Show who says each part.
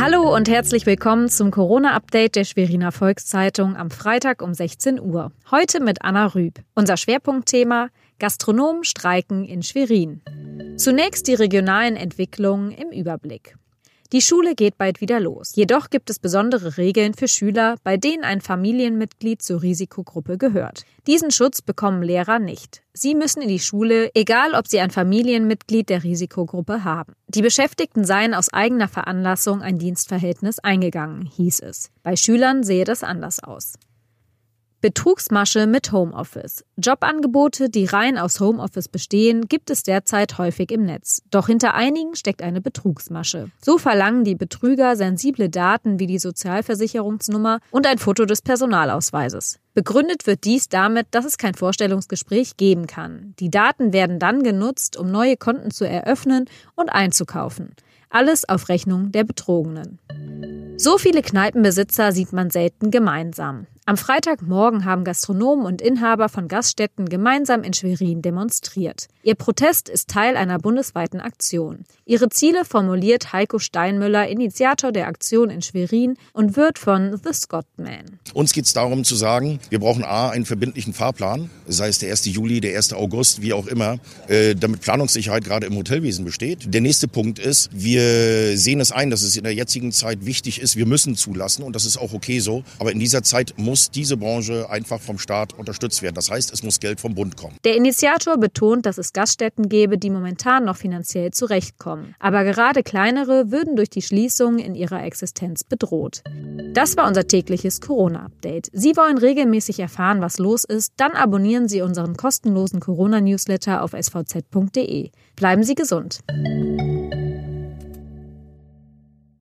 Speaker 1: Hallo und herzlich willkommen zum Corona-Update der Schweriner Volkszeitung am Freitag um 16 Uhr. Heute mit Anna Rüb. Unser Schwerpunktthema Gastronomen streiken in Schwerin. Zunächst die regionalen Entwicklungen im Überblick. Die Schule geht bald wieder los. Jedoch gibt es besondere Regeln für Schüler, bei denen ein Familienmitglied zur Risikogruppe gehört. Diesen Schutz bekommen Lehrer nicht. Sie müssen in die Schule, egal ob sie ein Familienmitglied der Risikogruppe haben. Die Beschäftigten seien aus eigener Veranlassung ein Dienstverhältnis eingegangen, hieß es. Bei Schülern sehe das anders aus. Betrugsmasche mit Homeoffice. Jobangebote, die rein aus Homeoffice bestehen, gibt es derzeit häufig im Netz. Doch hinter einigen steckt eine Betrugsmasche. So verlangen die Betrüger sensible Daten wie die Sozialversicherungsnummer und ein Foto des Personalausweises. Begründet wird dies damit, dass es kein Vorstellungsgespräch geben kann. Die Daten werden dann genutzt, um neue Konten zu eröffnen und einzukaufen. Alles auf Rechnung der Betrogenen. So viele Kneipenbesitzer sieht man selten gemeinsam. Am Freitagmorgen haben Gastronomen und Inhaber von Gaststätten gemeinsam in Schwerin demonstriert. Ihr Protest ist Teil einer bundesweiten Aktion. Ihre Ziele formuliert Heiko Steinmüller, Initiator der Aktion in Schwerin und wird von The Scottman.
Speaker 2: Uns geht es darum zu sagen, wir brauchen A, einen verbindlichen Fahrplan, sei es der 1. Juli, der 1. August, wie auch immer, äh, damit Planungssicherheit gerade im Hotelwesen besteht. Der nächste Punkt ist, wir sehen es ein, dass es in der jetzigen Zeit wichtig ist, wir müssen zulassen und das ist auch okay so, aber in dieser Zeit muss muss diese Branche einfach vom Staat unterstützt werden. Das heißt, es muss Geld vom Bund kommen.
Speaker 1: Der Initiator betont, dass es Gaststätten gäbe, die momentan noch finanziell zurechtkommen. Aber gerade kleinere würden durch die Schließung in ihrer Existenz bedroht. Das war unser tägliches Corona-Update. Sie wollen regelmäßig erfahren, was los ist? Dann abonnieren Sie unseren kostenlosen Corona-Newsletter auf svz.de. Bleiben Sie gesund.